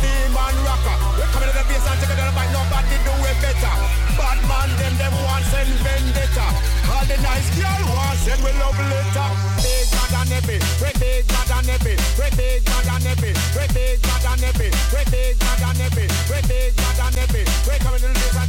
demon rocker. We coming to the base and take it down, but nobody do it better. Bad man, them, them wants and vendetta. All the nice girl wants and we love later. Big bad and heavy, we big bad and heavy, we big bad and heavy, we big bad and heavy, we big bad and heavy, we big bad and heavy. We coming to the base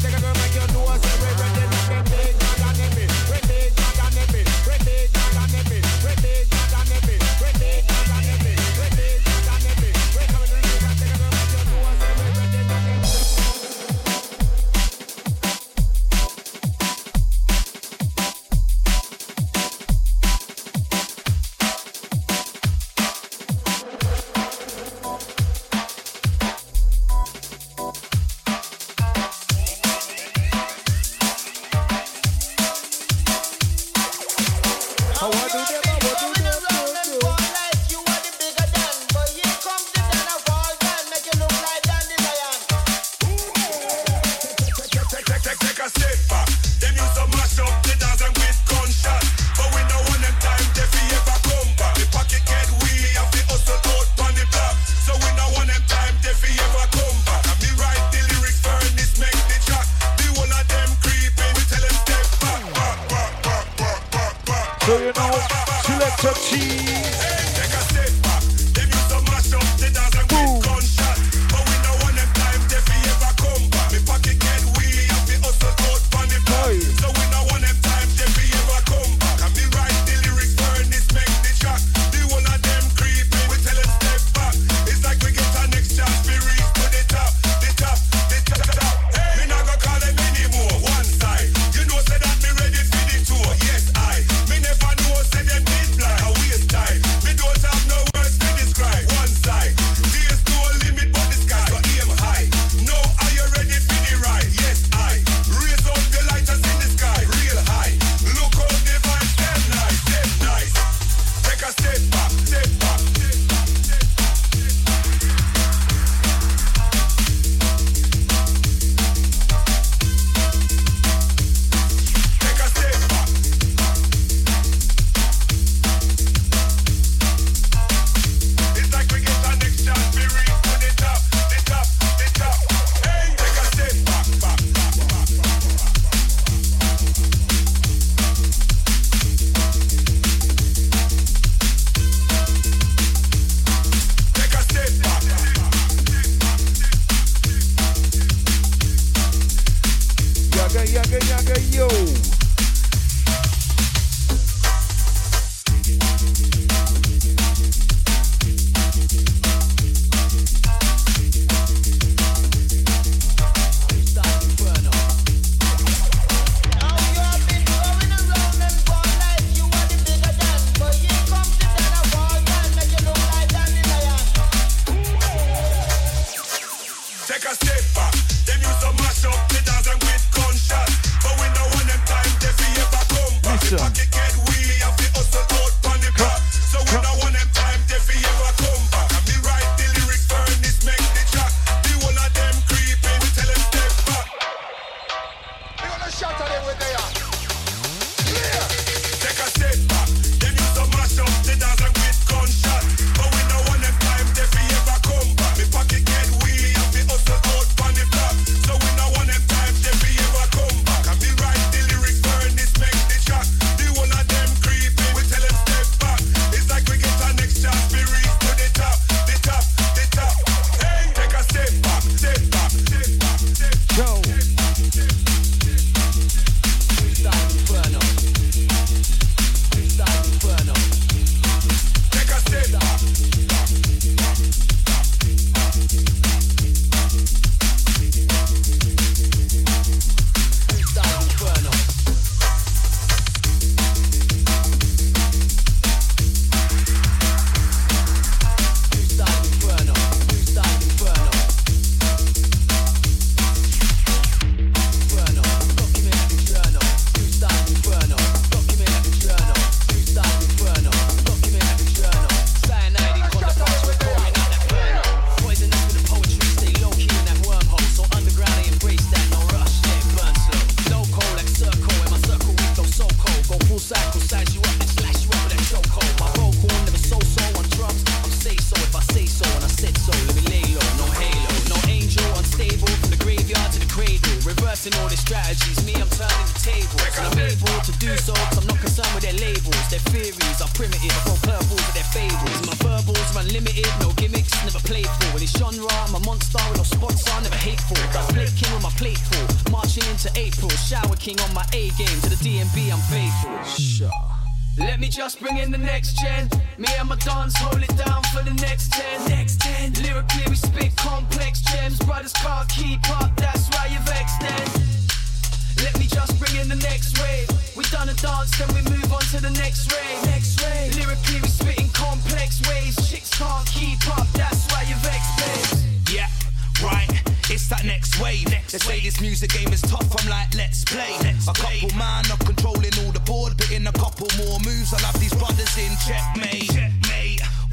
They say this music game is tough, I'm like, let's play. A couple man not controlling all the board, but in a couple more moves, I'll have these brothers in checkmate.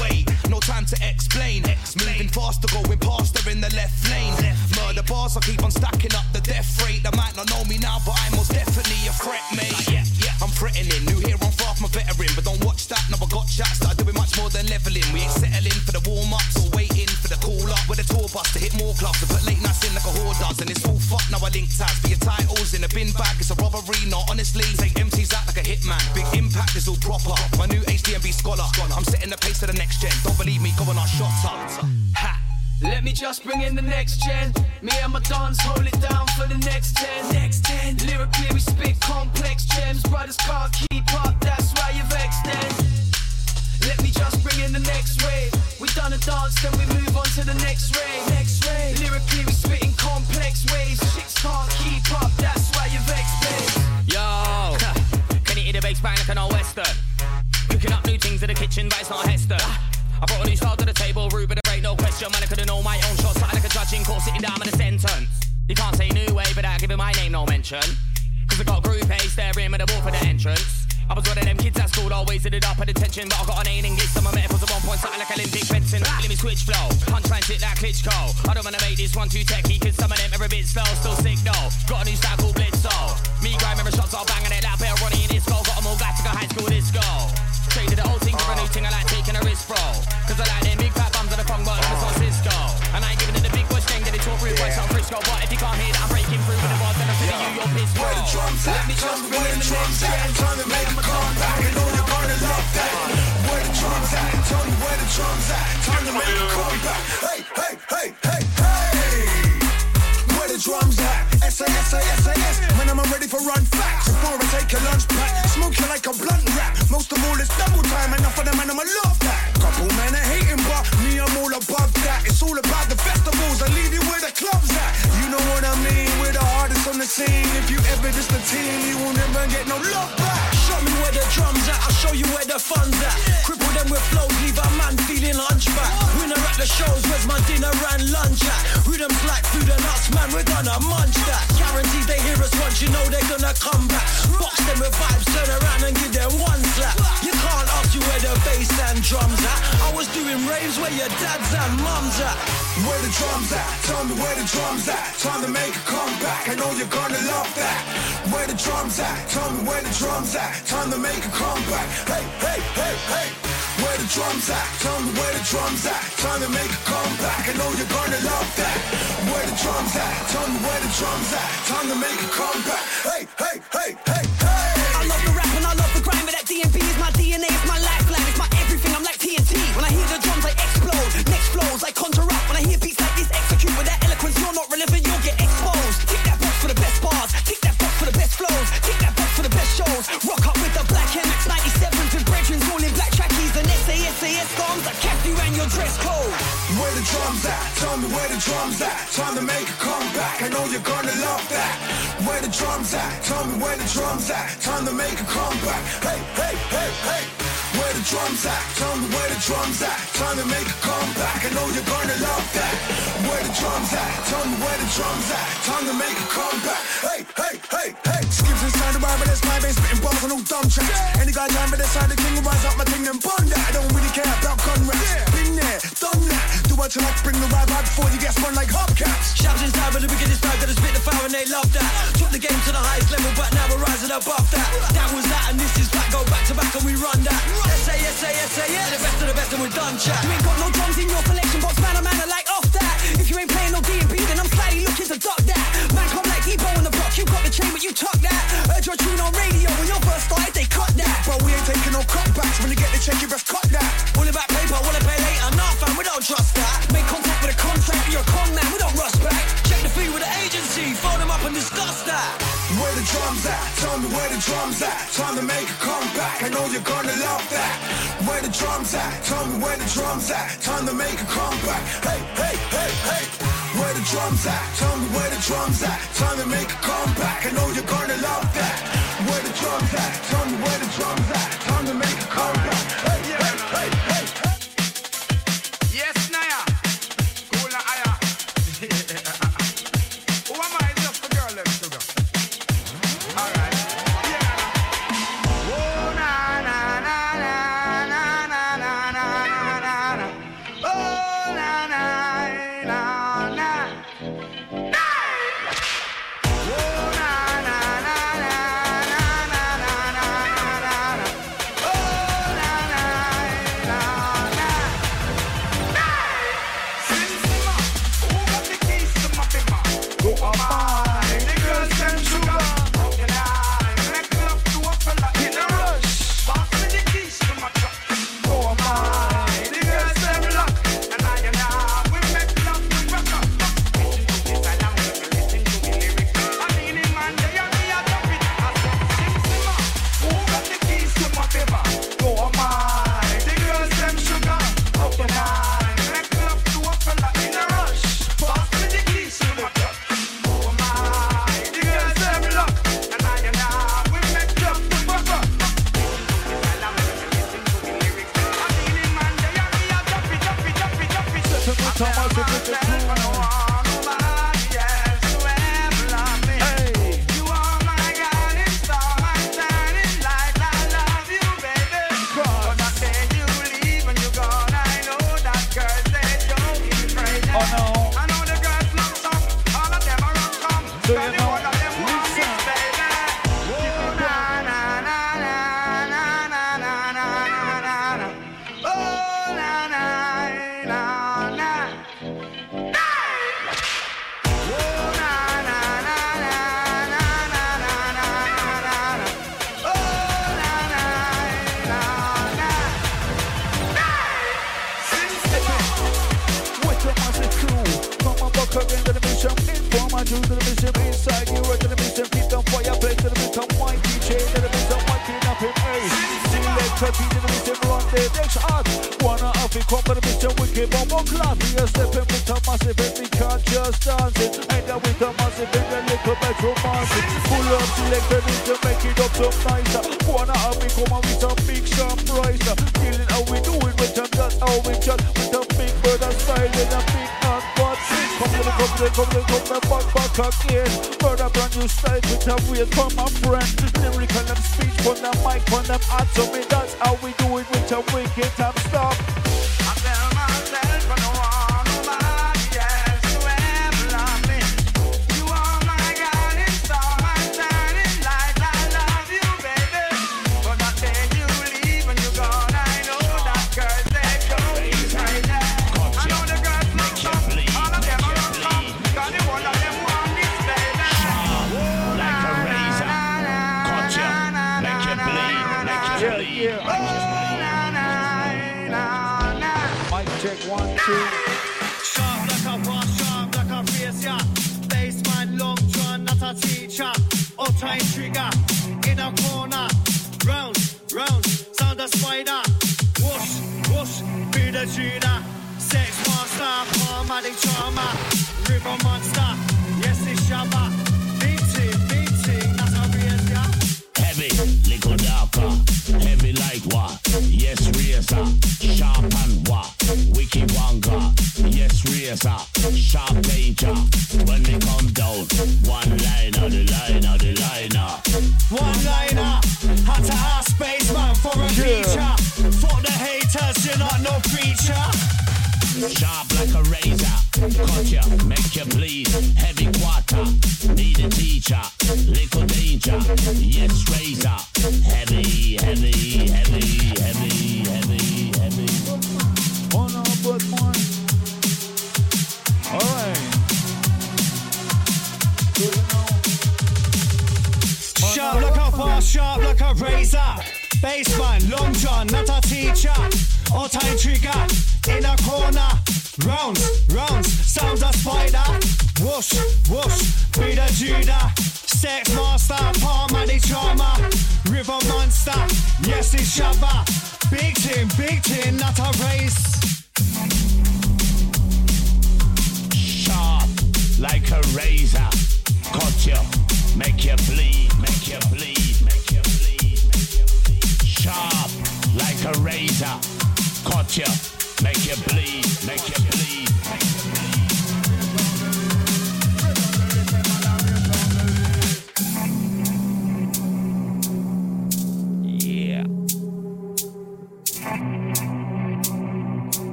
Wait, no time to explain. explain. Moving faster, going faster in the left lane. Left Murder lane. bars, I keep on stacking up the death rate. They might not know me now, but I'm most definitely a threat, mate. Like, yeah, yeah. I'm threatening, new here, I'm far from a veteran, but don't watch that. No, I got shots that are doing much more than leveling. We ain't settling for the warm ups tour bus to hit more clubs to put late nights in like a whore does. And it's all fucked now I link tags for your titles in a bin bag, it's a robbery, not honestly. Take MCs out like a hitman. Big impact is all proper. My new HDMB scholar. I'm setting the pace for the next gen. Don't believe me, go on our shots up. Ha! Let me just bring in the next gen. Me and my dons hold it down for the next ten. Next ten. Lyrically we spit complex gems. Brothers can't keep up, that's why you've extended. Let me just bring in the next wave. We done a dance, then we move on to the next wave. Next wave. Lyrically, we spit in complex ways. Chicks can't keep up, that's why you're vexed, babe. Yo, can you hear the bass bang like an old western? Cooking up new things in the kitchen, but it's not Hester. I brought a new style to the table, Ruben, there ain't no question. Man, I could've known my own shots, something like a judge in court, sitting down with a sentence. You can't say new way without giving my name no mention. Cause I got group A staring at the wall for the entrance. I was one of them kids at school, always ended up at attention. But I got an A in English, so my metaphors are one point something like Olympic fencing. Ah. Let me switch flow, punchline sit like Klitschko. I don't wanna make this one too techy, cause some of them are a bit slow. Still sick though, got a new style called Blitzo. Me grind, remember shots, all banging it like Bell running in this goal. Got them all to go high school disco. Straight to the old thing for a new thing, I like taking a risk, bro. Cause I like them big fat bums on the phone, but I'm Cisco. And I ain't giving it the big boys thing that they talk rude, yeah. boy, so I'm Frisco. But if you can't hear up. Where the drums at? Let me jump where, the drums at? Trying to make a comeback. You know you're gonna love that. Where the drums at? Tell me where the drums at? Time to make a comeback. Hey, hey, hey, hey, hey. Where the drums at? SAS, Man, I'm ready for run facts Before I take a lunch pack Smoke you like a blunt rap Most of all it's double time Enough of them and I'ma love that Couple men are hating but Me I'm all above that It's all about the festivals I leave you where the clubs at You know what I mean on the scene. If you ever just a team, you will never get no love back. Show me where the drums at, I'll show you where the fun's at. Cripple them with flows, leave a man feeling hunchback. Winner at the shows, where's my dinner and lunch at? Rhythms like food and nuts, man, we're gonna munch that. Guaranteed they hear us once, you know they're gonna come back. Box them with vibes, turn around and give them one slap. You can't up you where the bass and drums at. I was doing raves where your dads and mums at. Where the drums at? Tell me where the drums at. Time to make a comeback. I know you're gonna love that. Where the drums at? Tell me where the drums at. Time to make a comeback. Hey, hey, hey, hey. Where the drums at? Tell me where the drums at. Time to make a comeback. I know you're gonna love that. Where the drums at? Tell me where the drums at. Time to make a comeback. Hey, hey, hey, hey, the drums at. Time to make a comeback. I know you're gonna love that. Where the drums at? Tell me where the drums at. Time to make a comeback. Hey, hey, hey, hey. Where the drums at? Tell me where the drums at. Time to make a comeback. I know you're gonna love that. Where the drums at? Tell me where the drums at. Time to make a comeback. Hey, hey, hey, hey. Skips inside the bar, but that's my base. Spitting bars on all dumb tracks. Any guy down by the side, the king will rise up my thing and bun that. I don't really care about gun rats. Been there, done that. Do what you like, bring the vibe out before you get spun like hubcaps. Shouts inside, but the wickedest vibe that has spit the fire and they love that. Took the game to the highest level, but now we're rising above that. That was that, and this is back. Go back to back, and we run that. Say yes, say yes, say yes. The best of the best, and we're done, chat. You ain't got no drums in your collection box, man. A man, I like off that. If you ain't playing no D&B, then I'm slightly looking to duck that. Man, come like Ebo on the block. You got the chain, but you tuck that. Heard your tune on radio when your first started, they cut that. Bro, we ain't taking no cutbacks. When you get the check, you best cut that. All about paper, wanna pay later. Nah, fam, we don't trust that. Make contact with a contract, you're a con man, we don't rush back. Check the fee with the agency, phone them up and discuss that. Where the drums at? Tell me where the drums at. Time to make a comeback. I know you're gonna love that. Where the drums at? Tell me where the drums at. Time to make a comeback. Hey, hey, hey, hey. Where the drums at? Tell me where the drums at. Time to make a comeback. I know you're gonna love that. Where the drums at? Tell me where the drums at. Sharp like a razor. Cut ya, make you bleed. Heavy quarter. Need a teacher. Little danger. Yes, razor. Heavy, heavy, heavy, heavy, heavy, heavy. Oh no, but one. Alright. Sharp like a bar, sharp like a razor. Baseman, long john, not a teacher. All time trigger in a corner. Rounds, rounds, sounds a spider. Whoosh, whoosh, the Judah. Sex master, palm and the charmer. River monster, yes it's Shabba. Big team, big team, not a race. Sharp like a razor. Cut you, make you bleed, make you bleed, make you bleed, make you bleed. Sharp like a razor. Cut you,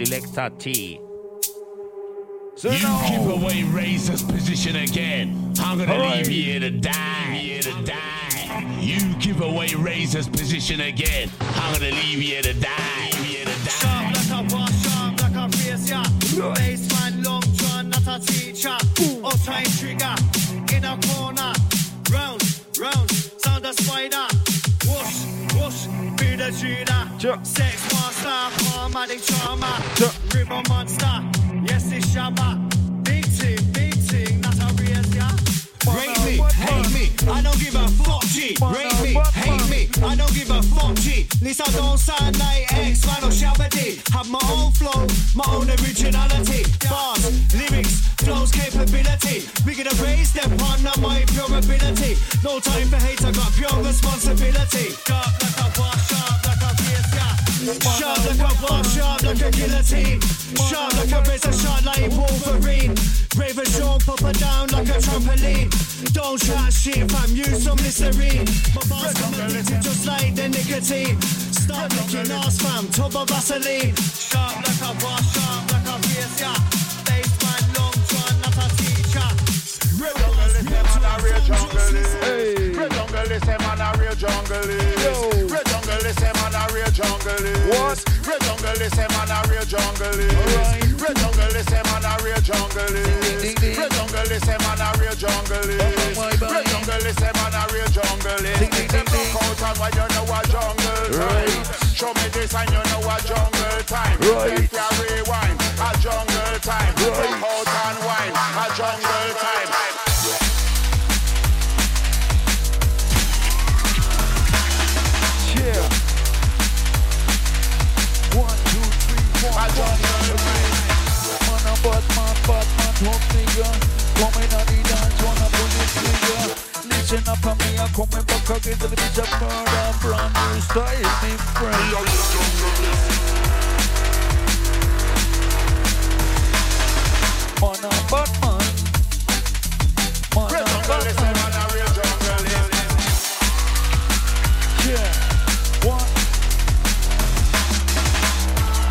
Selecta T. So You now, give away Razor's position again. I'm gonna leave you here to die. Here to die. You give away Razor's position again. I'm gonna leave you here to die. Here to Sharp like a bar, sharp like a razor. Baseman, long john, not a teacher. All time trigger in a corner. Round, round, sound a spider. Whoosh, whoosh, be the. Sure. Sex master, palmatic. Sure. River monster, yes it's Shabba. Rate me, hate me, I don't give a fuck G. Rate me, hate me, I don't give a fuck G. Least I don't sound like X Man or Shabba D. Have my own flow, my own originality. Bars, lyrics, flows, capability. We gonna raise them on my pure ability. No time for hate, I got pure responsibility. Sharp like a bar, sharp Sharp like a bar, sharp like a guillotine. Sharp like a razor, sharp like Wolverine. Raven Sean, pop her down like a trampoline. Don't chat shit, fam, use some Listerine. My bars come addicted just like the nicotine. Start licking ass, fam, top of Vaseline. Sharp like a bar, sharp like a pierce, yeah. Baseman, long john, not a teacher. Red jungle is a man a real jungle. Red jungle is a man a real jungle is. Red jungle is a man a real jungle is. What? Red jungle is a man a real jungle is. Alright. Red jungle is a man a real jungle is. ding, ding. Red jungle is a man a real jungle is. Bye, bye, bye. Jungle is a man a real jungle is. Ding, ding, ding, ding. look out and when you know a jungle time. Right. Show me this and you know a jungle time. Right. If you rewind, a jungle time. Right. To the beach of murder, brand new style, me friend. Man a Batman. Man a Batman. Yeah. One.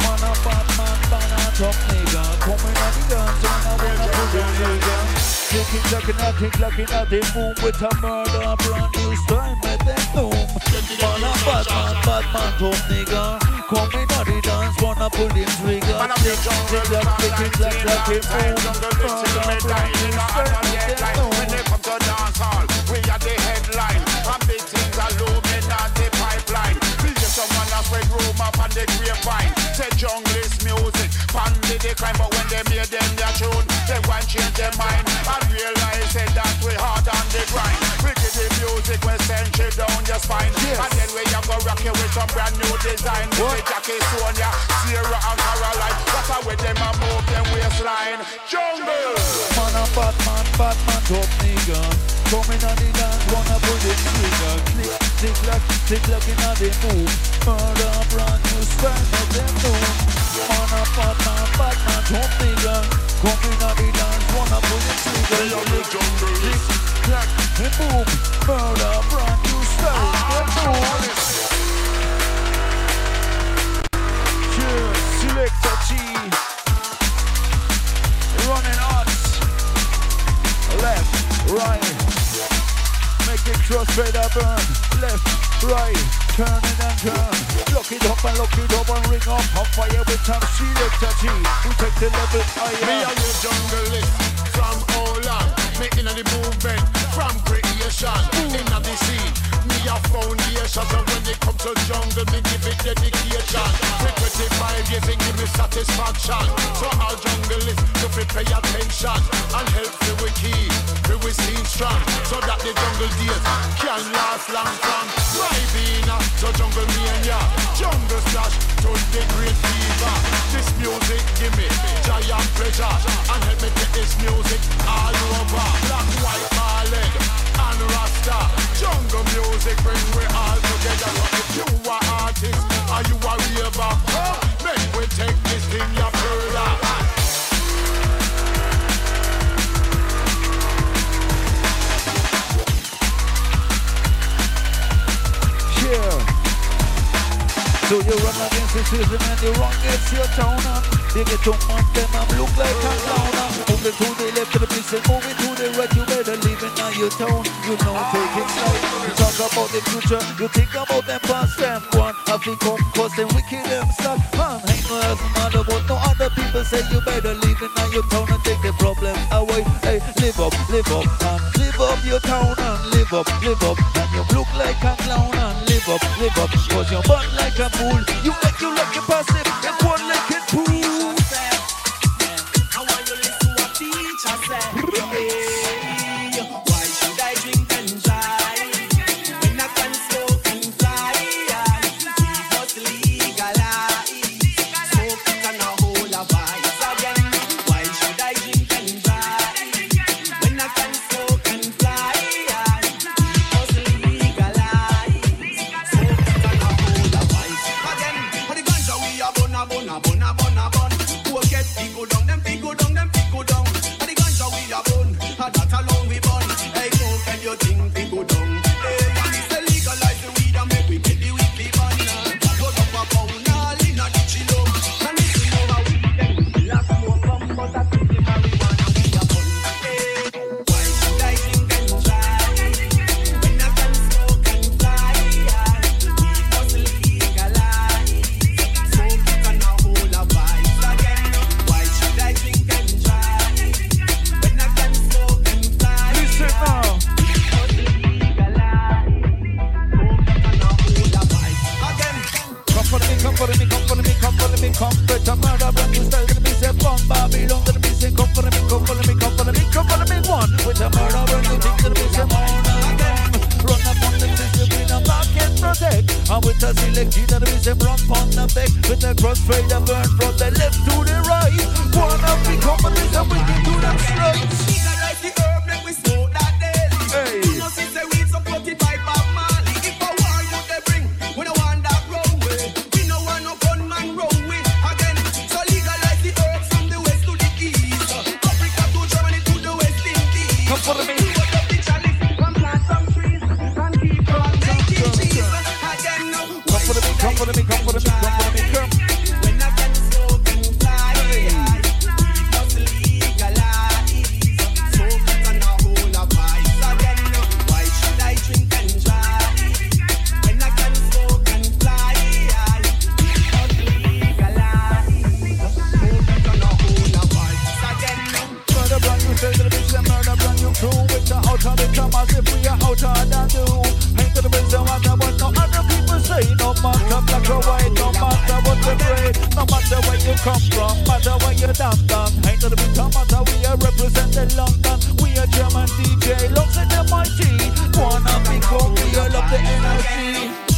Man a Batman, man a top nigga. Coming at the guns and I wanna put the trigger. Ticking, clocking, at it, clocking, at it, boom with a murder, brand new style, make them boom. Man a Batman, Batman top nigga. Coming at the dance, wanna pull the trigger. Man, I'm Tick, the jungle tick, clock, tick, tick, clock, clock, Jungle it, boom. jungle listen, me Murder, dying brand in a style, hard make them deadline. boom. When they come to dance hall, we are the headline. And big things are looming on the pipeline. We get someone a spread rumor on the grapevine. Say jungle music, pandy the crime, but when they made them their tune, they want change their mind and realize send you down your spine, and then we a go rock you with some brand new design. With Jackie Sonia, Sierra and Caroline, how we them move them waistline. Jungle. Man a Batman, Batman top nigga Coming on the dance, wanna pull the trigger. Click, tick, lock, tick, lock inna the move. Murder, brand new style, make them move Man a Batman, Batman top nigga Coming on the dance, wanna pull the trigger. Click, tick, clack, and G Running hot left, right. Crossfader burn. Left, right, and turn. Lock it up and lock it up and ring up. On fire with selector G. We take the level Me higher. and you junglist from how long? Me inna the movement from creation inna the scene. Me a foundation, and when it comes to jungle, me give it dedication. For 25 years, it give me satisfaction. So all junglists, you fi pay attention and help me we keep, me we stay strong, so that the jungle days can last long from Ribena to jungle mania, jungle slash to the great fever. This music give me giant pleasure and help me take this music all over. Black, white, Marlin and Rasta. Jungle music bring we all together. So if you are artist or you are raver, make we take this thing ya further. Yeah. So you run against the system and you run against your town and You get to man them and look like a clown and Move it to the left the pistol, move it to the right You better leave it on your town, you know take it slow. You talk about the future, you think about them past them One, have to come cause them wicked them stuck. Man, ain't no else matter but no other people say You better leave it on your town and take the problem away. Hey, live up, live up and live up your town and live up, live up. And you look like a clown and live up, live up. Cause you're burn like a fool. You you like a passive, you one like a fool I want you listen what teacher said. No matter where you come from, matter where you're down, down. Ain't gonna be matter we are representing London. We are German DJ, looks at the mighty. Wanna be cool, we are love the energy.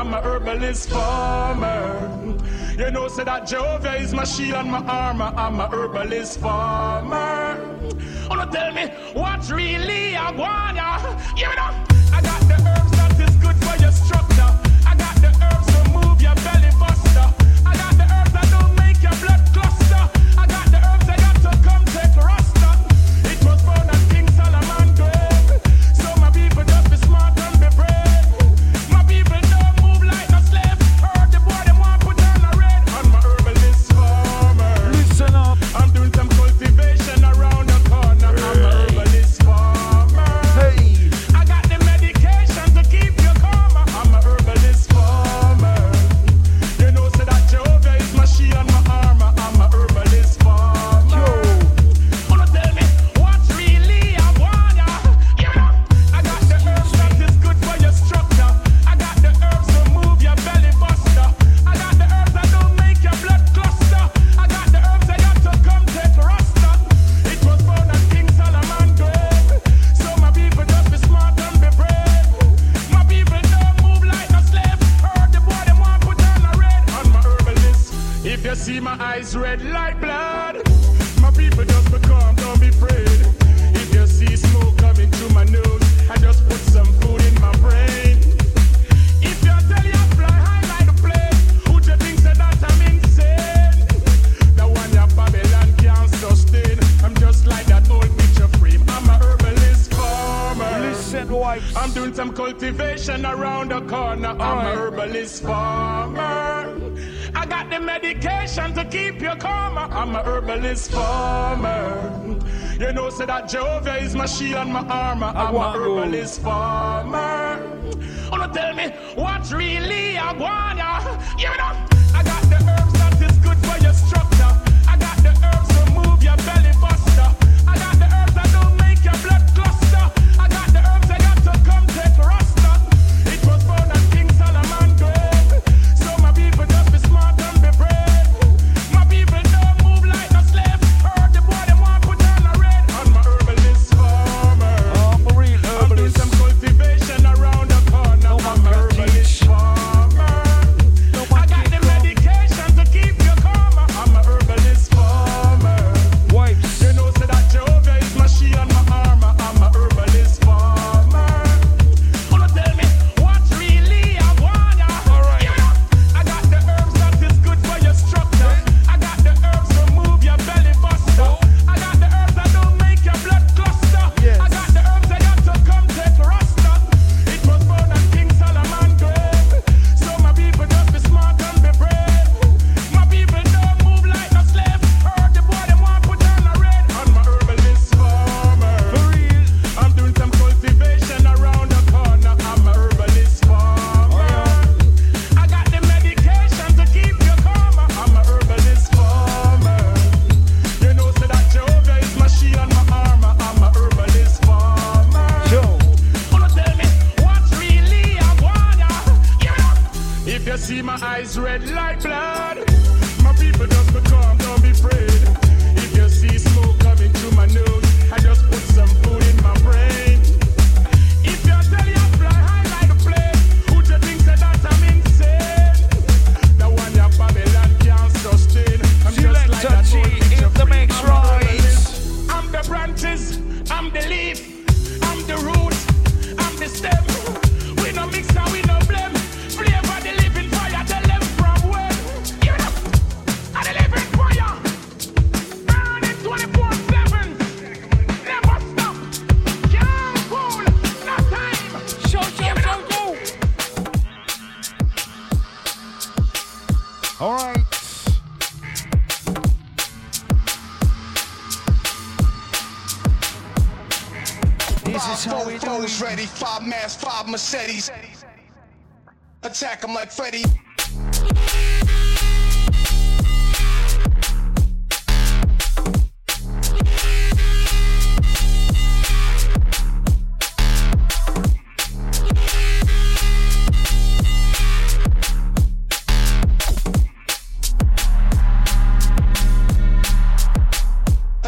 I'm a herbalist farmer. You know, say that Jehovah is my shield and my armor. I'm a herbalist farmer. Oh, no, tell me what really I want. medication to keep you calm. I'm a herbalist farmer. You know, say that Jehovah is my shield and my armor. I'm, I'm a herbalist farmer. Oh, no, tell me what really I want. You know.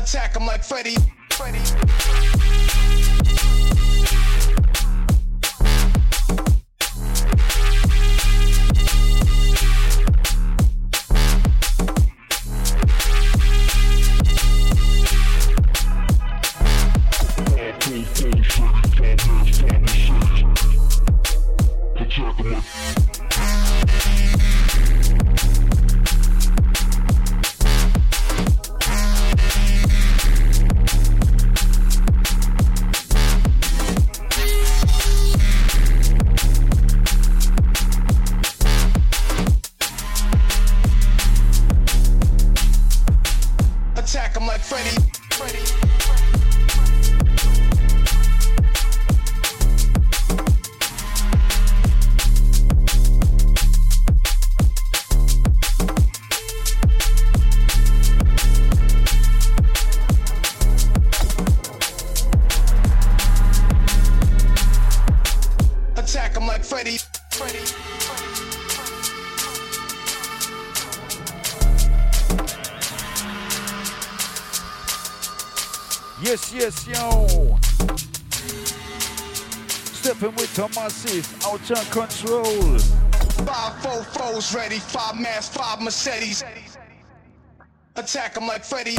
attack him like Freddy. Freddy. Attack him like Freddy.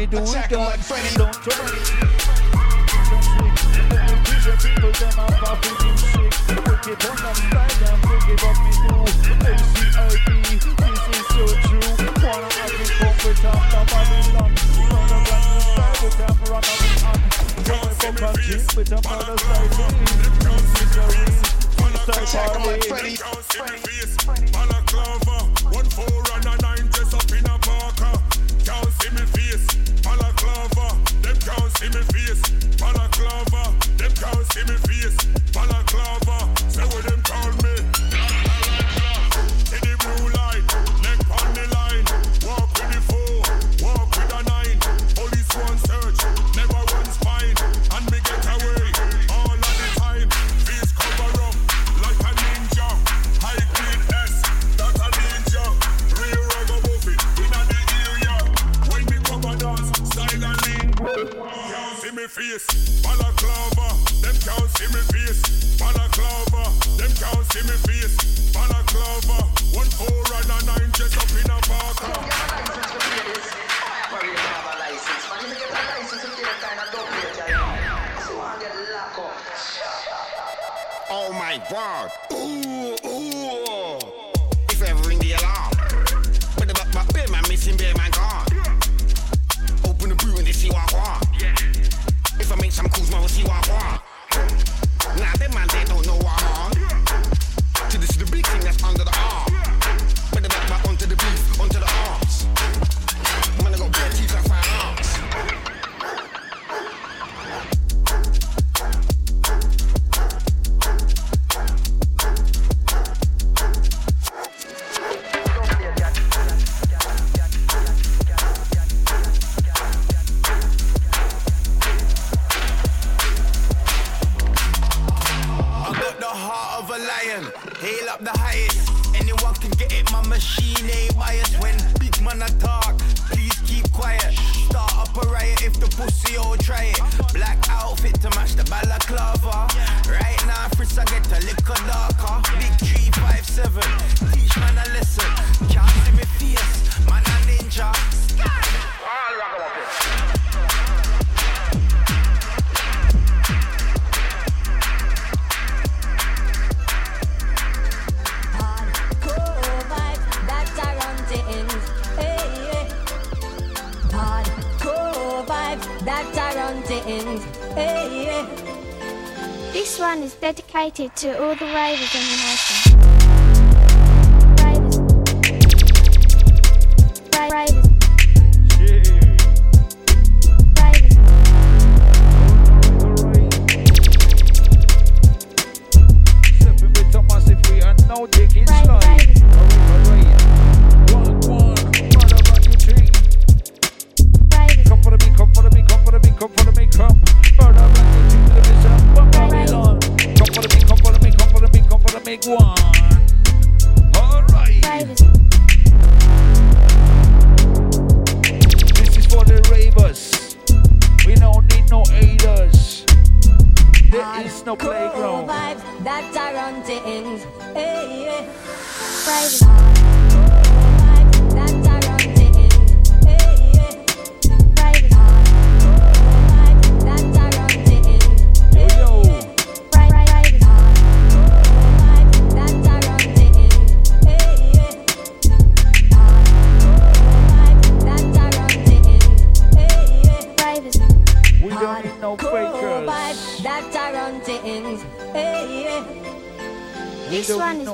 me do it. Like Freddy. Don't try on on on connected to all the riders on the mountain. Hey, yeah. Friday.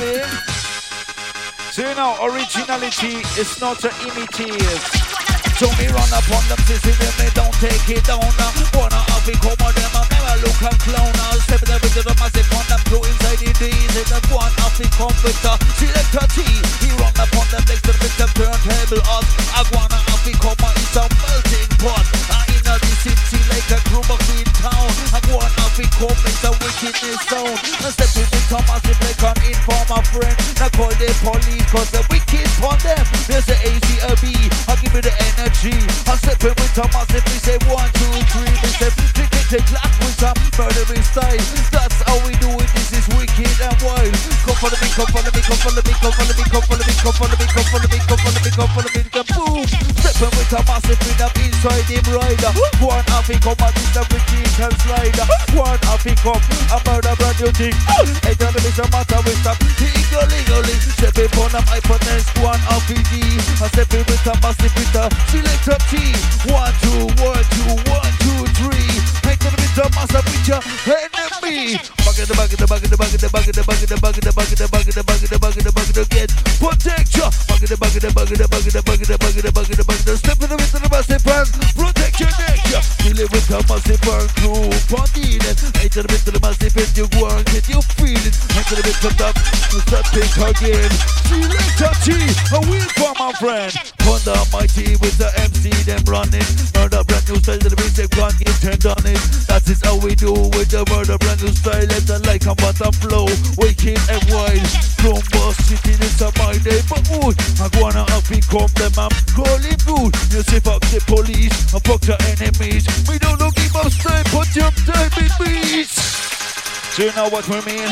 originality. So you know, originality is not to imitate. So me run upon them, see, see them, they don't take it down. Wanna have it come on them, never look and clown I'll step in the rhythm as they come them through inside the days In the one of the convictor. Selecta T He run upon them next to the victim turntable up. I wanna have the coma is a melting pot. I in the city like a group of in town. I wanna have the coma is a wickedness sound I step in with Thomas if they come in my friend. I call the police cause the wicked on them. There's the ACLB I give me the energy. I step in with Thomas if they say one, two, three They say click it, they clap with some murdering style. That's how we do it. This is wicked and wild. Come follow me, come follow me, come follow me, come follow me, come follow me, come follow me, come follow me, come follow me, come follow me, come boom. Stepping with a massive rhythm inside him rider. One half he come and this the wicked and slider. One half he come and murder brand new thing. Hey, tell me some matter with some legal, legally. Stepping on a hyperness, one half he D. I stepping with a massive with a Selecta T. One, two, one, two, one, two, three. Hey, tell me some massive with your enemy. Bucket the bucket the bucket the bucket the bucket the bucket the bucket the bucket the bucket the bucket the bucket the bucket again. Protect ya. Bucket the bucket the bucket the bucket the bucket the bucket the bucket the bucket the step in the middle of the massive and protect your neck. ya. Dealing with the massive and crew. Pandinen. Hey to the bit of the massive and you go and get you feeling. Hey to the bit of the step it again. Selecta T. A wheel for my friend. Honda Mighty with the MC them running. Murder brand new style to the they can't intend on it. That is how we do with the murder brand new style. Let the like and button flow. Wicked and wild. From Boss City, is my neighborhood. I wanna up become them, I'm calling good. You say fuck the police and fuck the enemies. We don't look give up style, put your time in beats. So you know what we mean?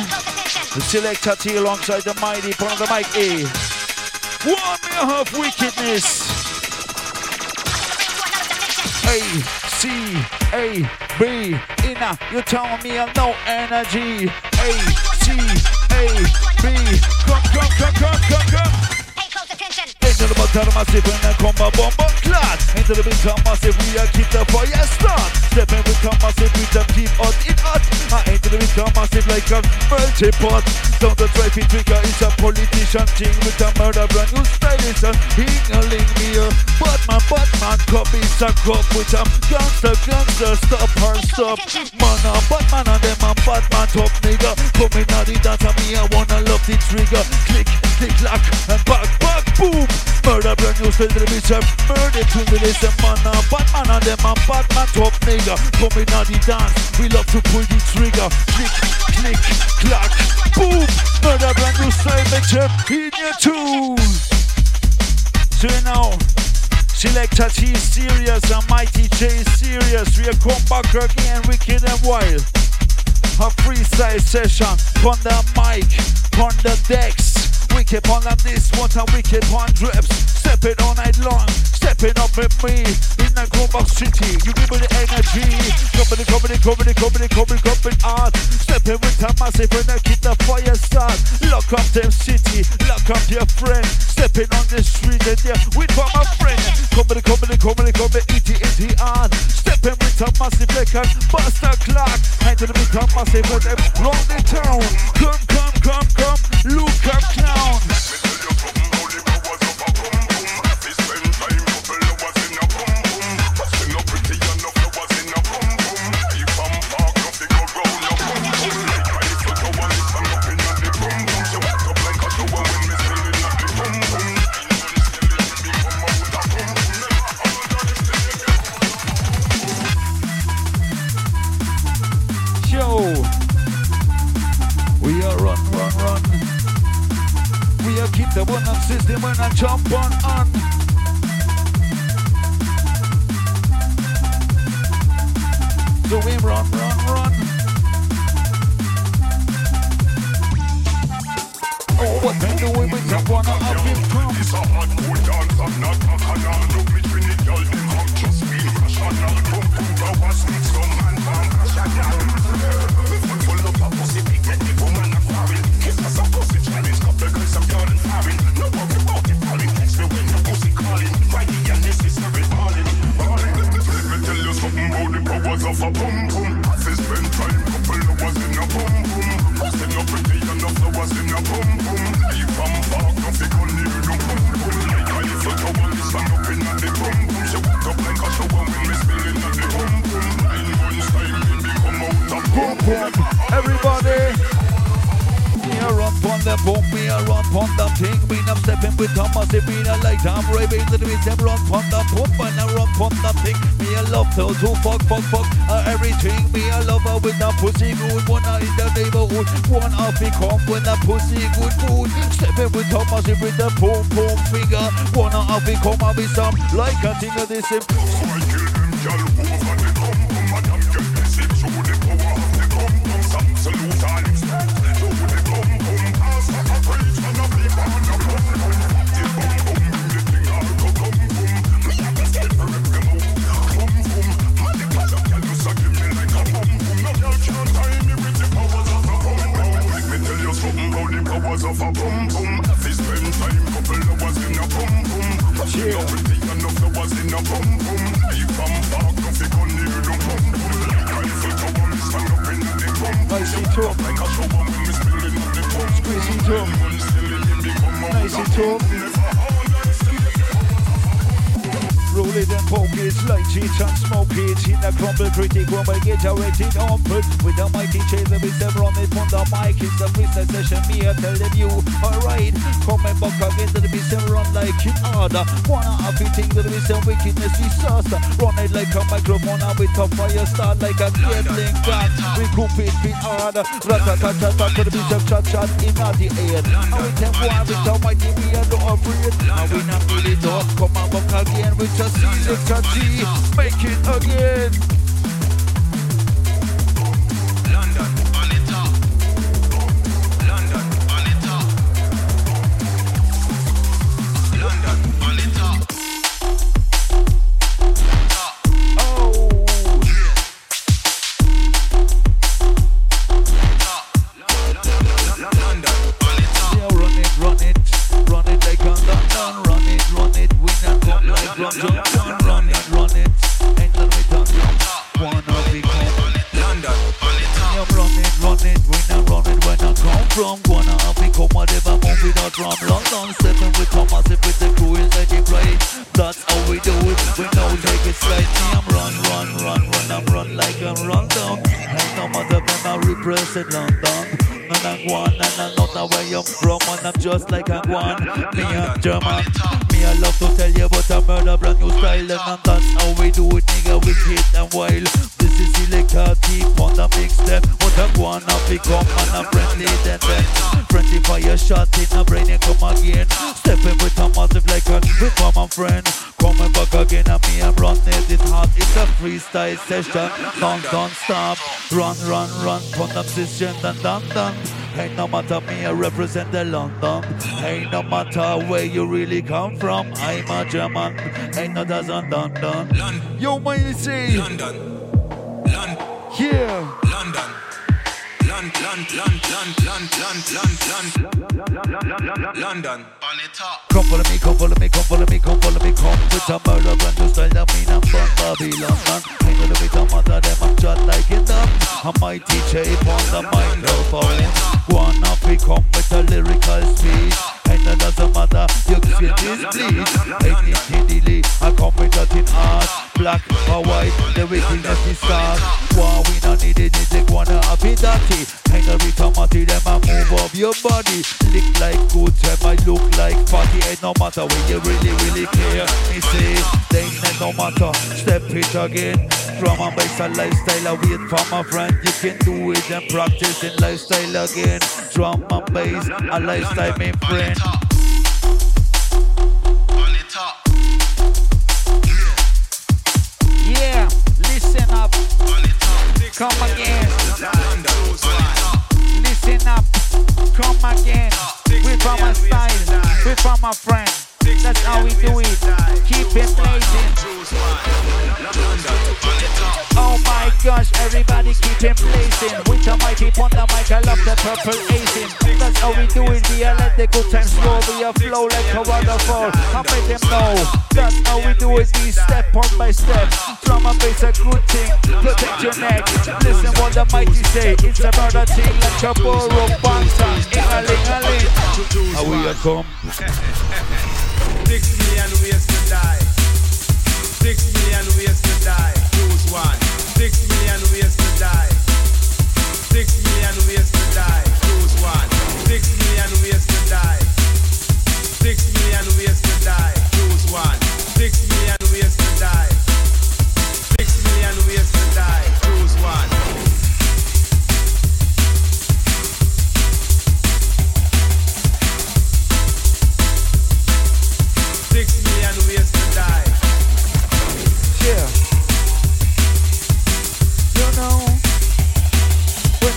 The Selecta T alongside the mighty of the mic A. One and a half wickedness. A C A B inna you tell me I'm no energy. A C A B. Come come come come come come Into the bottom massive when I come a bomb bomb clad Into the big come massive we a keep the fire start. Stepping with come massive with the keep hot it hot. I into the big come massive like a melty pot. Down the traffic trigger is a politician. Thing with a murder brand new stylist and hingling me a Batman Batman cup is a cup with a gangster gangster stop and stop. Man a Batman and them a Batman top nigga Coming out the dance and me I wanna love the trigger. Click click clack and back back boom Murder brand new style to the and murder to the list and man a Batman and them a Batman top nigga Coming out the dance we love to pull the trigger Click click clack boom Murder brand new style make them in your tune So know Selecta T is serious and Mighty J is serious. We are come back again, wicked and wild. A freestyle session on the mic, on the decks. Wicked on like this one time wicked one drips. Step it all night long stepping up with me in the Global City. You give me the energy. Coming, coming, coming, coming, coming, coming on. Stepping with a massive and I keep the fire start. Lock up them city, lock up your friend. Stepping on the street and yeah, with for my friend. Coming, coming, coming, coming, itty, itty on. Stepping with a massive like a buster clock. Hand to the big top massive with them round the town. Come, come, come, come, look up clown. the one on system when I jump on on. We run, run, run? Oh, what then do we bring one of his crew? It's a hard cool dance, I'm not a canal. Look, mich they ich all dem Hauptschuss, wie ich schon nach Pump, Pump, was mit so the powers of a boom, boom. As they spend time, couple hours in a boom, boom. Pussy no pretty enough, flowers in a boom, boom. Leave from park, nothing on you, no boom, boom. Like I on this one up in the boom, boom. She walked up like a shower when me spinning at the boom, boom. Nine months time, me come out of Boom, boom. Everybody. Me a run pon the boom, me a run pon the thing. Me I'm stepping with Thomas, it been a light. I'm raving the beat, them run pon the boom, and I run pon the thing. Me a love to, to fuck, fuck, fuck, uh, everything. Me a love her with the pussy good, one uh, in the neighborhood. One off he come when the pussy good food. Stepping with Thomas, it with the boom, boom finger. One off he come, I be some like a thing of this. him. cause of a boom boom. If you spend time, couple hours in a boom boom. Yeah. Not pretty enough hours in a boom boom. You come back, no fi go near the boom boom. Like rifle to bomb, stand up in the boom boom. Nice and top. Like a show bomb, we spilling up the boom boom. Squeeze and top. Nice and top it and smoke it. In the crumble, pretty crumble, a rated open. With the mighty chaser, with them run it on the mic. It's the freestyle session, me I tell them you. Alright, come and back again to the beast and run like it harder. Wanna have it thing to the beast and wickedness disaster. Run it like a microphone and we top fire start like a Gatling gun. We group it bit harder. Rat-a-tat-tat to the beast of chat-chat in the air. And we can go on with the mighty, we are not afraid. And we not really talk, come and back again with just Selecta T, make it again. Just like a one. Me a German. Me I love to tell you about a murder brand new style and that's how we do it, nigga. We hit and wild. This is selector keep on the big step. What a one up become and a friendly then then. Friendly fire shot in a brain and come again. Stepping with a massive like a with my friend. Coming back again and me I'm running it hot. It's a freestyle session. Don't don't stop. Run run run. Put up position and done done. Ain't no matter me, I represent the London. Ain't no matter where you really come from. I'm a German. Ain't no doesn't London. London. Yo, man, say London. London. Yeah. London. London. London. London. London. London, London, London, London, London. Come follow me, come follow me, come follow me, come follow me, come with a murder brand new style that mean I'm from Babylon, man. Gonna be the mother, them I'm just like it up. A mighty shape on the microphone. Wanna become with a lyrical speech. And it doesn't matter, you skin is bleach Ain't I come with nothing art Black or white, the wickedness is start War we not need it, it, wanna have it dirty Ain't a retomati, them move up your body Lick like good time, I look like party. Ain't no matter when you really, really care Me say, they ain't no matter Step it again Drum and a lifestyle, I wait for my friend You can do it and practice in lifestyle again Drum and a lifestyle, my friend yeah, listen up. Come again. Listen up. Come again. We from a style. We from a friend. That's how we do it. Keep it blazing. Oh my gosh, everybody keep it blazing. With the mighty on the mic, I love the purple acing. That's how we do it. We are let the good times flow. We are flow like a waterfall. I make them know. That's how we do it. We step on by step. Drum and bass a good thing. Protect your neck. Listen what the mighty say. It's a murder thing like a ballroom banter. Ing-a-ling-a-ling. How we are come. Six million ways to die.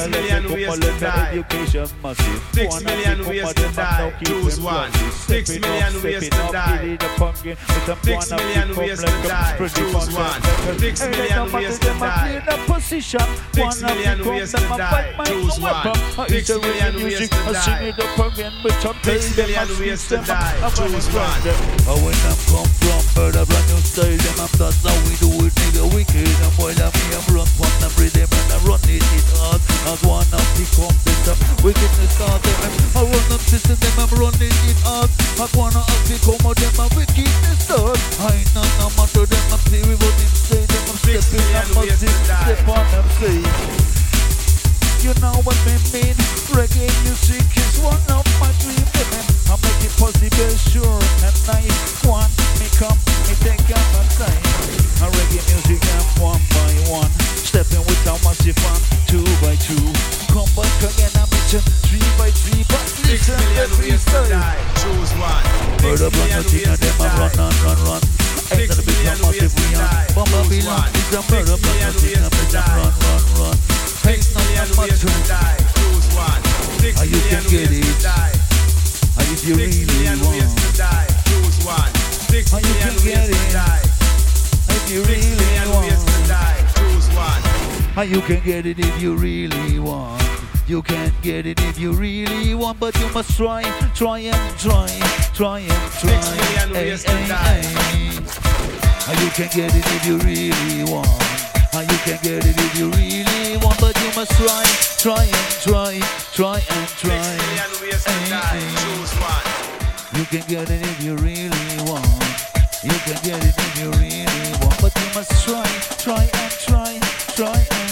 Six million ways to die. Six million ways to die. Choose one. Six million ways to die. Six million ways to die. Choose one. Six million ways to die. Six million ways to die. Choose one. Six million ways to die. Six million ways to die. Choose one. When I'm come from, heard a brand new style. Them I'm thought now we do it, nigga. We kill them while I'm here. I'm run from them, rhythm and I'm running it hard. As one of the competitor, wickedness start them. I run them system, them I'm running it hard. As one of the come of them, I'm wickedness start. I ain't none no matter them, I'm theory them say, them I'm stepping, I'm ways zip, step on them say. You know what me mean? Reggae music is one of my dream women. I make it possible, sure and nice. You can get it if you really want. You can get it if you really want, but you must try, try and try, try and try. Six million ways to die. And you can get it if you really want. And you can get it if you really want, but you must try, try and try, try and try. Six million ways. Choose one. You can get it if you really want. You can get it if you really want, but you must try, try and try, try and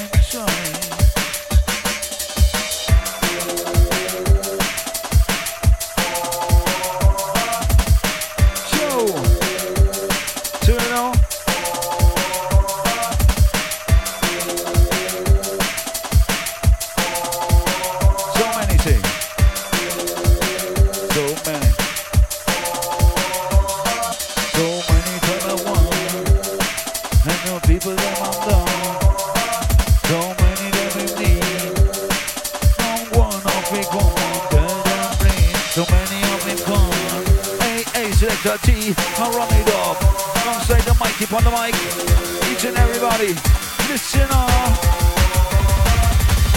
the mic, keep on the mic. Each and everybody. Listen up.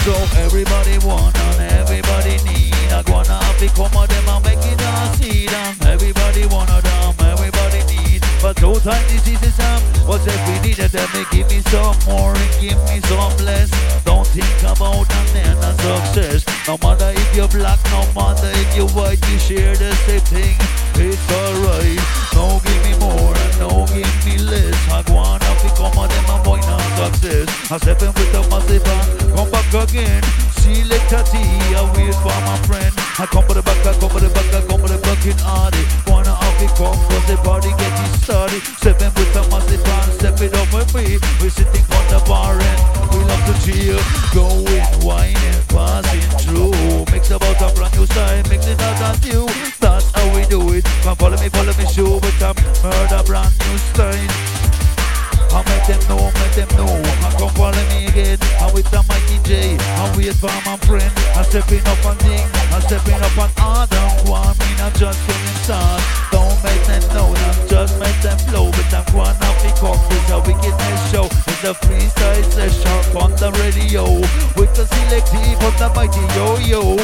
So everybody want and everybody need I wanna become of them and make it a seed and everybody wanna them, everybody need But two time diseases um What if we need? them they give me some more and give me some less Don't think about and then a success No matter if you're black, no matter if you're white You share the same thing, it's alright No give me more and no infiles aguanta less I wanna become of them and boy not success. I step in with a massive and come back again. See later T, I wait for my friend. I come to the back, I come to the back, I come to the back in hardy. Wanna have it come cause the party getting started. Step in with a massive and step it up with me. We sitting on the bar and we love to chill. Going, whining, passing through. Mix about a brand new style, mixing out and you That's how we do it. Come follow me, follow me, show with a murder brand new style I make them know, make them know. I come follow me again. I'm with the mighty J. I wait for my friend. I'm stepping up on thing. I'm stepping up on other one. Me not just getting start. Don't make a freestyle session on the radio. With the selective of the mighty yo-yo.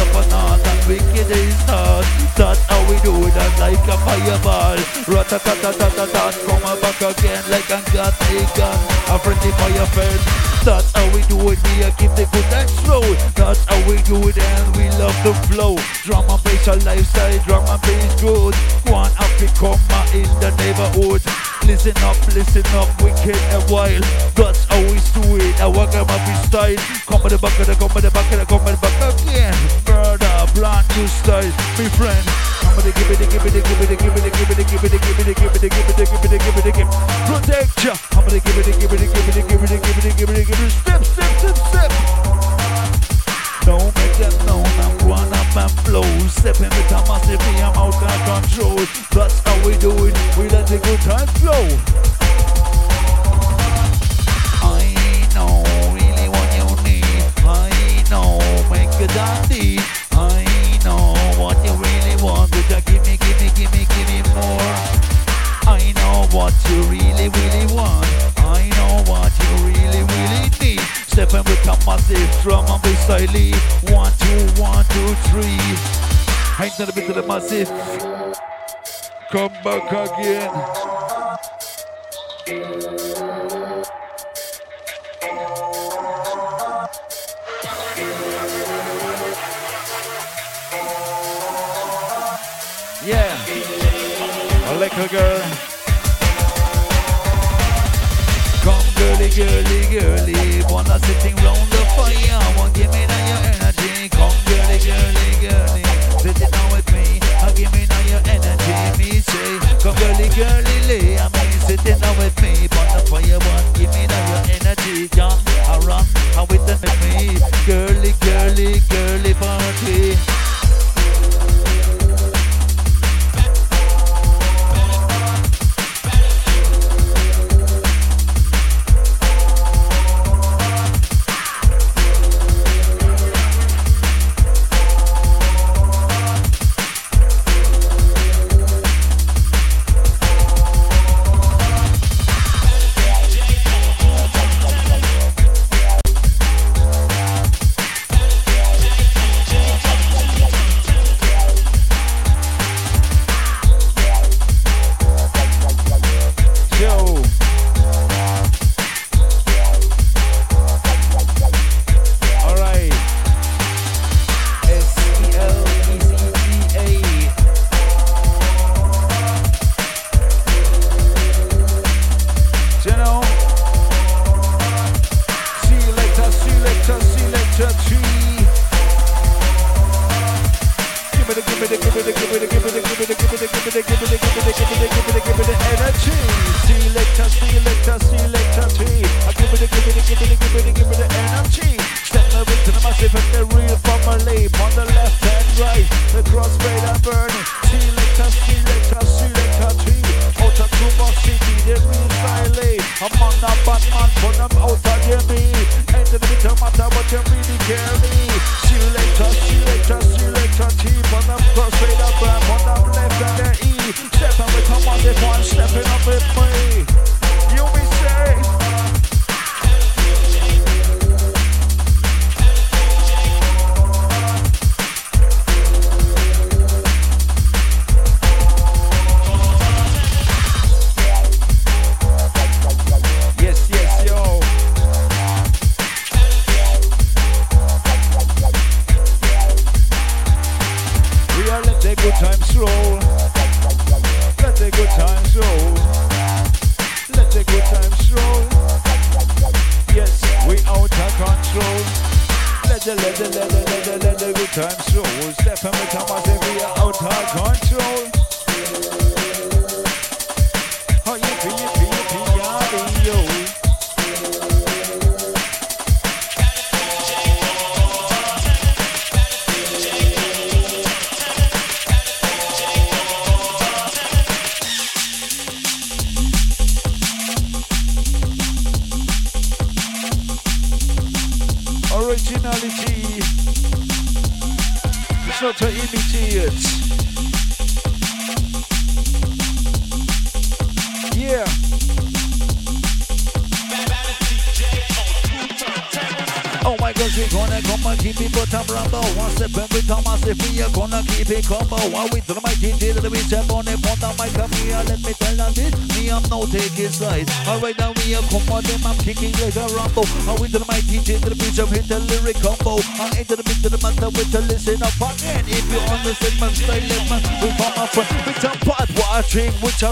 Up on art and wicked is hard. That's how we do it. And like a fireball. Rat-a-tat-tat-tat-tat. Come back again like I got a gun. A friendly fire first. That's how we do it. We keep the good and slow. That's how we do it, and we love the flow. Drum and bass lifestyle. Drum and bass good. One Africa in the neighborhood. Listen up, listen up, wicked and wild. That's we do it. I walk up my style. Come with the back of the, come with the the, come with the back again. Murder, brand new style, me friend. Come with the give it, give it, give it, give it, give it, give it, give it, give it, give it, give it, give it, the give it. Protect ya. Come with the give it, give it, give it, give it, give it, give it, give it. Step, step, step, step. Don't make them know I'm one man Stepping with a massive I'm out of control. That's how we do it, we let the good times flow. I know really what you need. I know, make it daddy. I know what you really want. Would you give me, give me, give me, give me more? I know what you really, really want. I know what you really, really need massive drum and bass style. One, two, one, two, three. Ain't not a bit of the massive. Come back again. Yeah, a little girl. Come girly, girly, girly, wanna sitting round the fire, want give me now your energy. Come girly, girly, girly, sitting down with me, and give me now your energy. Me say, come girly, girly, lay, I mean sitting down with me, on the fire, want give me now your energy. Jump and with them with me, girly, girly, girly party.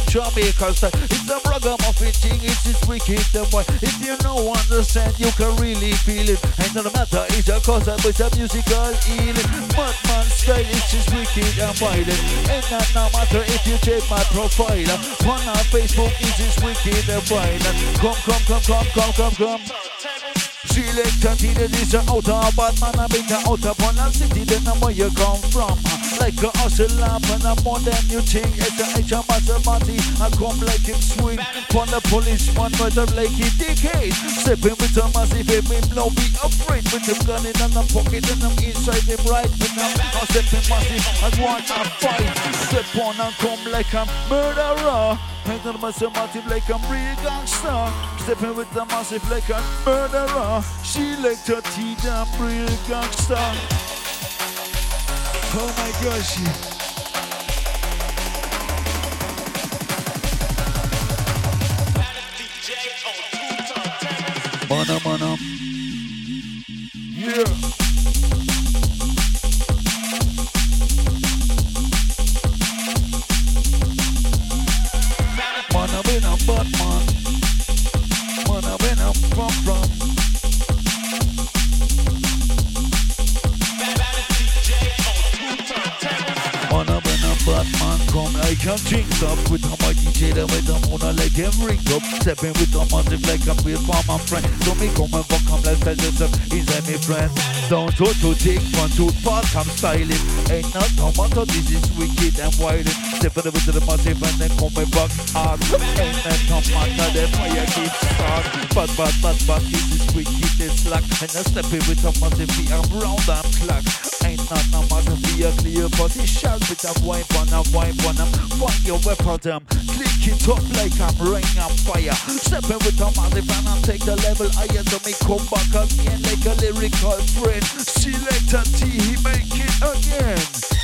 Jamaica style. Uh, it's a ragamuffin thing, it's just wicked the boy. If you don't understand, you can really feel it. Ain't no matter, it's a cause of it's a musical healing. Madman style, it's just wicked and violent. Ain't that no matter if you check my profile. Uh, on our Facebook, it's just wicked and violent. Come, come, come, come, come, come, come. Select uh, a is a outer bad man, I bring the outer upon a city, know where you come from. Like a hustle lamp and I'm more than you think. It's a H Maserati. I come like him swing. On the policeman, but I'm like he decade. Stepping with a massive him, no be afraid. With him gun in my pocket and I'm inside him right. But I'm, stepping massive and want to fight. Step on and come like a murderer. Painted myself massive like I'm real gangster. Stepping with the massive like a murderer. She like to teach I'm real gangster. Oh my gosh. Mana mana. Yeah. Come I can drink up. With a my DJ then with them on like him ring up. Stepping with a massive like I'm with for my friend. So me come and fuck come let's tell yourself he's a me friend? Don't to to take one to part I'm styling. Ain't not tomato this is wicked and wild Stepping with the massive and then coming back hard. Ain't that tomato then fire keep start. But but but but this is wicked it's slack. And I stepping with a massive I'm round and clock not no matter be a clear position with a wipe on a wipe on them Find your weapon them Click it up like I'm ring on fire Stepping with a massive and I take the level higher So me come back again like a lyrical friend Selecta T he make it again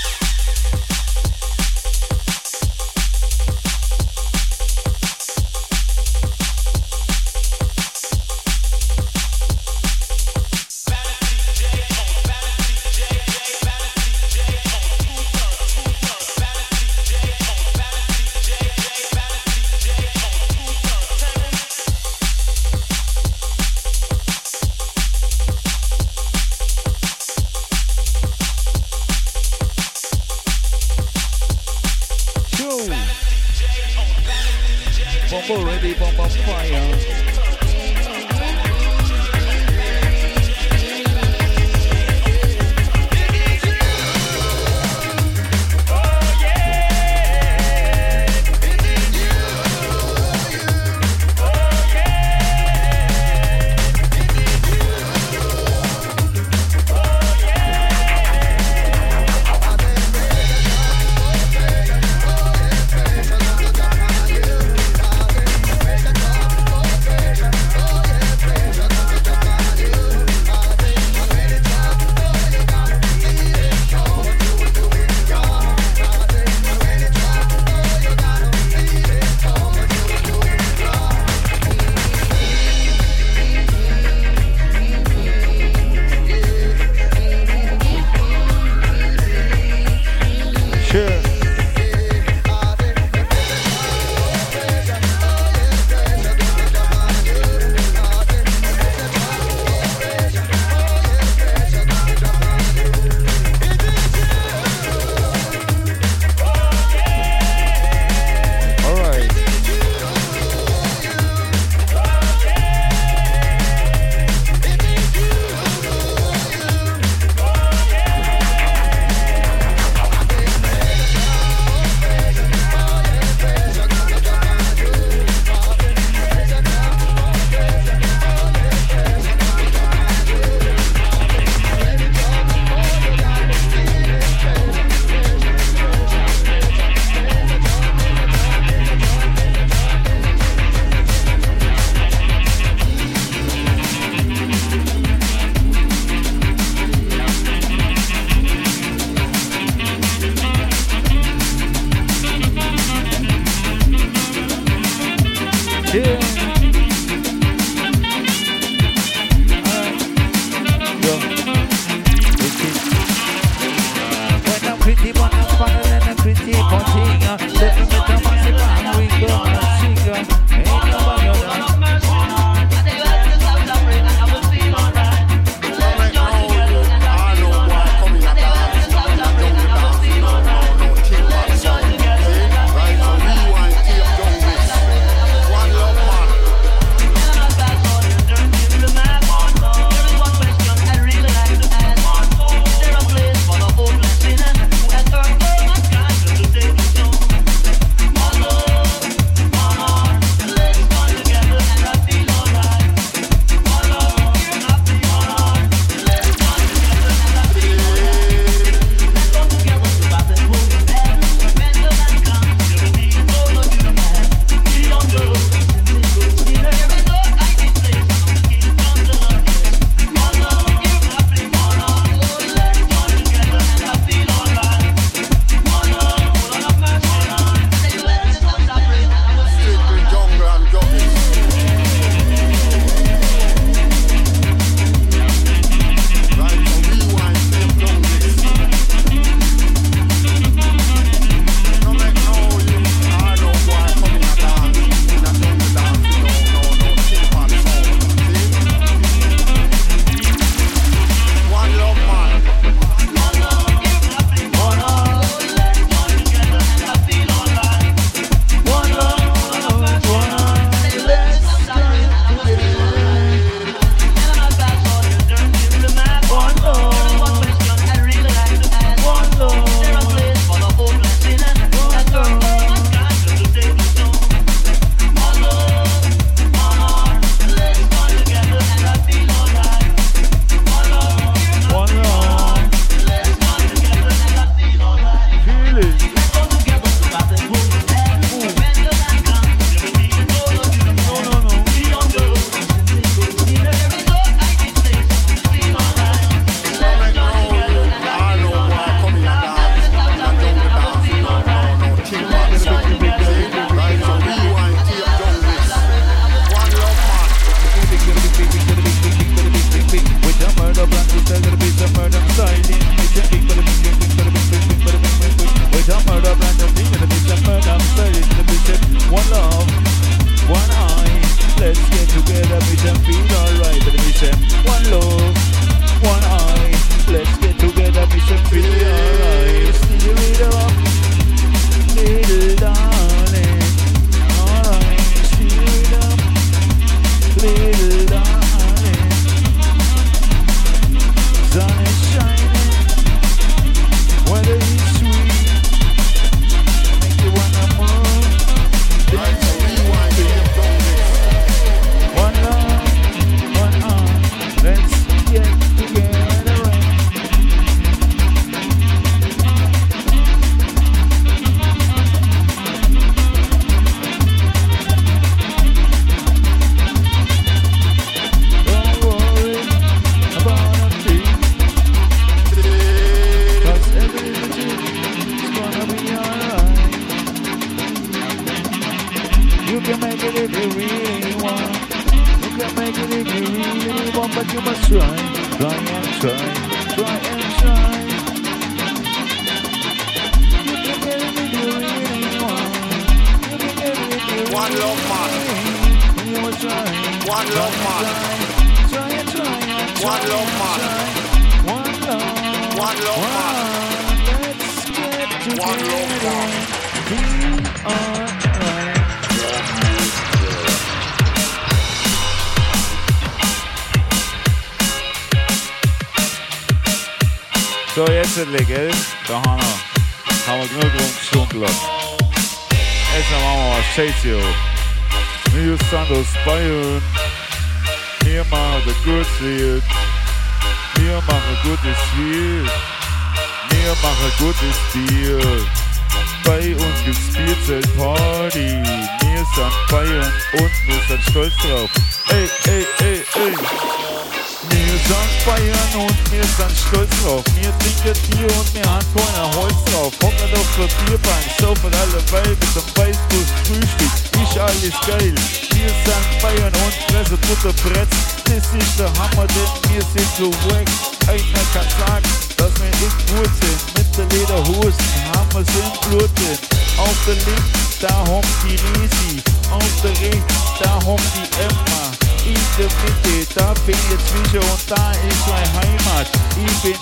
Wir sind Bayern und wir sind stolz drauf. Wir trinken Bier und wir haben keine Holz drauf. Hocken auf zur Bierbank, saufen alle Weibes bis am durchs Frühstück. Ist alles geil. Wir sind Bayern und fressen Butterbretz. Das ist der Hammer, denn wir sind so weg. Einer kann sagen, dass wir nicht gut sind. Mit der Lederhose haben wir sind Bluten. Auf der linken, da hockt die Risi. Auf der rechten, da hockt die Emma. In der Mitte, da bin ich zwischen und da ist meine Heimat. Ich bin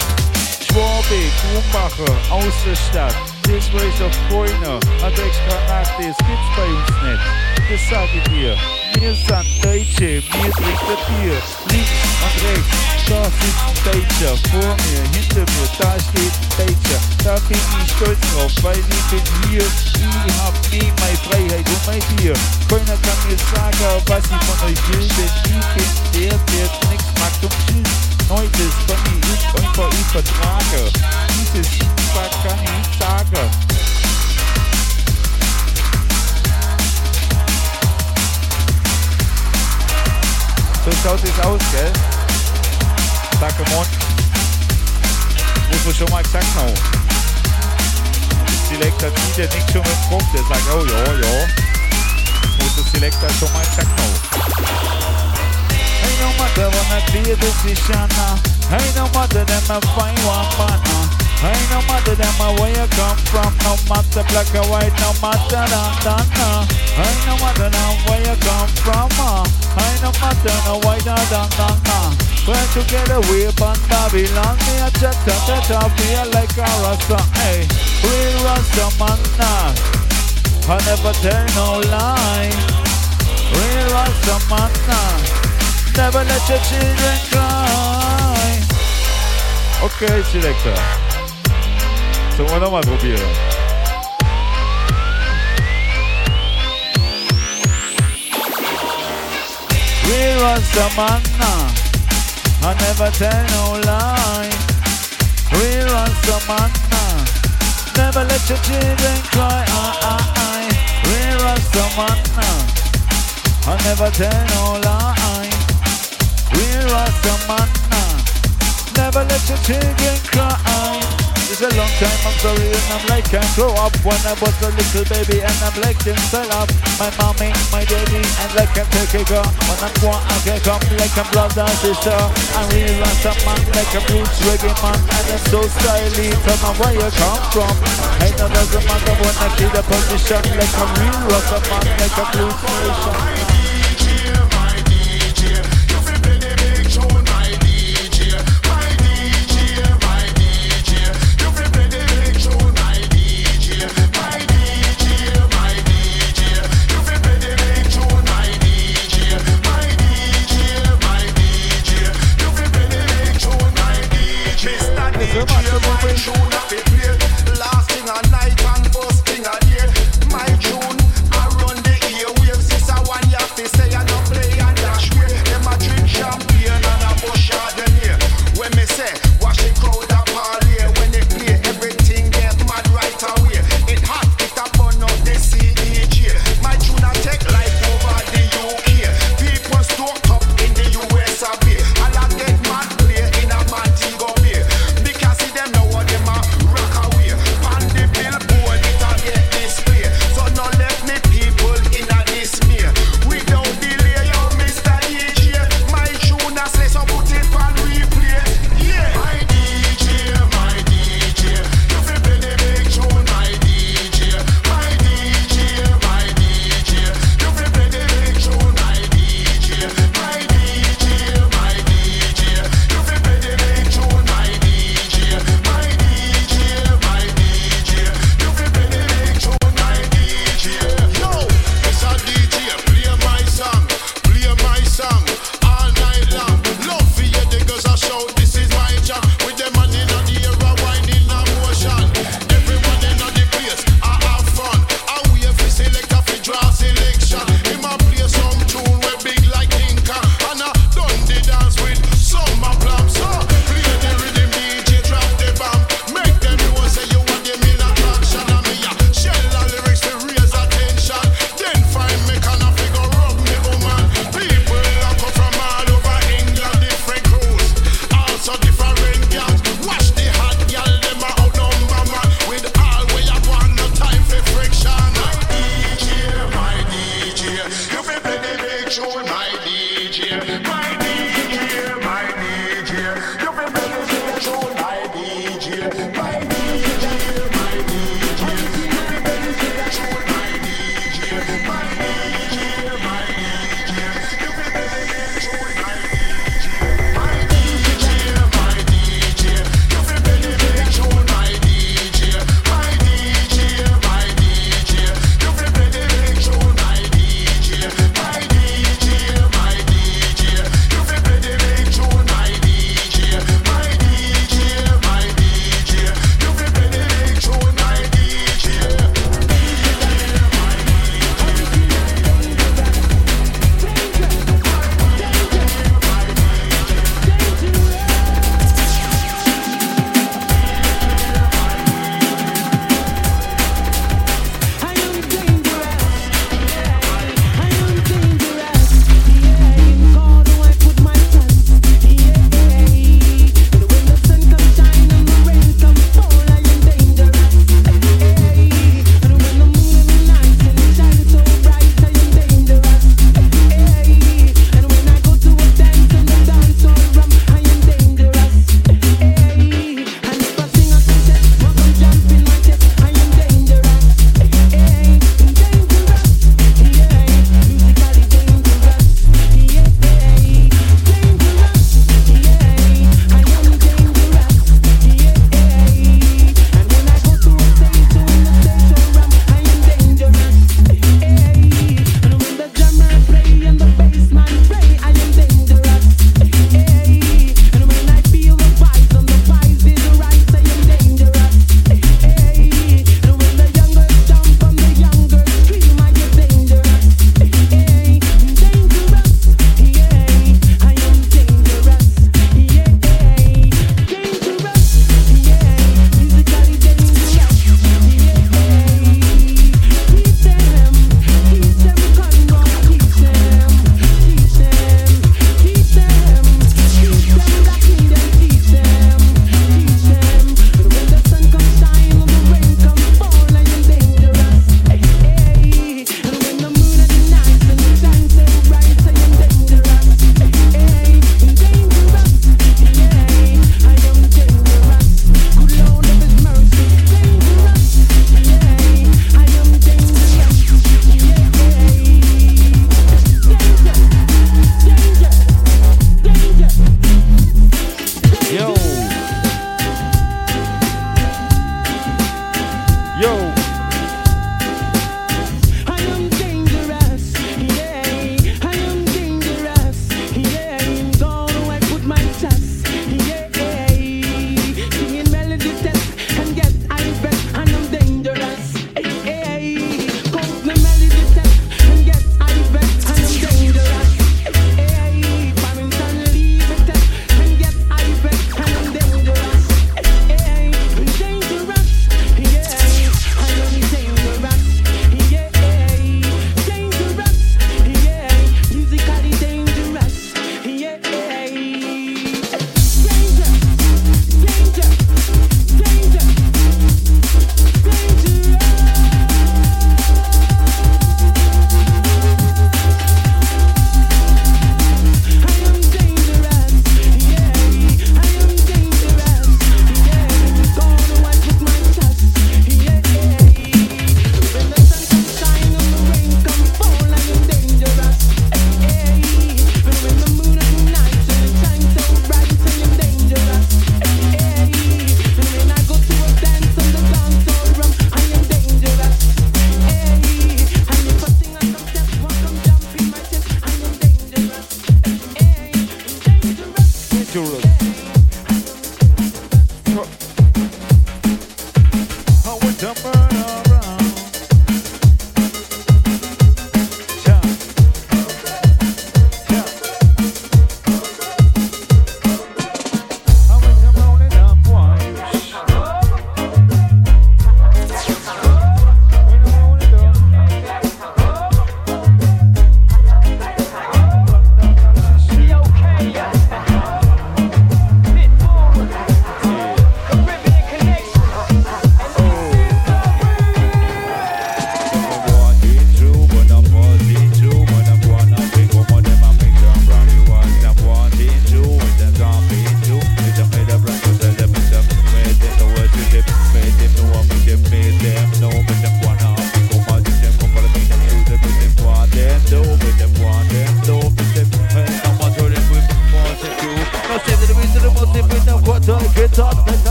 Schwabe, Grumbacher aus der Stadt. Das weiß auf keiner. Hat extra Nacht, das gibt's bei uns nicht. Das sag ich dir. Wir sind Deutsche, wir trinken Bier. Links und rechts, da sitzt Deutscher. Vor mir, hinter mir, da steht Deutscher. Da bin ich stolz drauf, weil ich bin hier. Ich hab nie meine Freiheit und mein Bier. Keiner kann mir sagen, was ich von euch will, denn ich bin der, der nichts mag und chill. Neues von mir ist einfach ich vertrage. Dieses Feedback kann ich sagen. So schaut es aus, gell? Danke, Mond. Muss man schon mal gesagt haben. Selektor zieht ja nicht schon mit dem Kopf, der sagt, oh ja, ja. Muss der Selektor schon mal gesagt haben. Ain't no matter when I clear the decision uh. Ain't no matter them I find one man Ain't no matter them uh, where you come from No matter black or white, no matter down, down uh. Ain't no matter them where you come from uh. Ain't no matter no white or down, down uh. We're together we on Babylon Me a chat, chat, chat, chat Feel like a rasta, hey Real rasta man uh. I never tell no lie Real rasta man uh. Never let your children cry. Okay, Selector. Sollen wir nochmal probieren? Real Rasta man, I never tell no lie. Real Rasta man, never let your children cry. I, I, I. Real Rasta man, I never tell no lie. Real Rasta man, never let your children cry. It's a long time, I'm sorry, and I'm like can't grow up when I was a little baby and I'm like sell up my mommy, my daddy, and like a take girl. When I'm going, I can come like a brother, sister. I really rasta man, like a roots reggae man, and I'm so stylish from where you come from. Hey, that doesn't matter when I see the position, like a real rasta man, like a blues nation.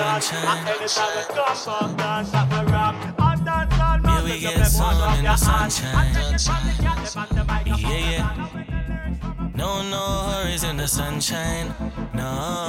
dance, we come we get sun sunshine. Yeah, yeah. No, no hurries in the sunshine. No.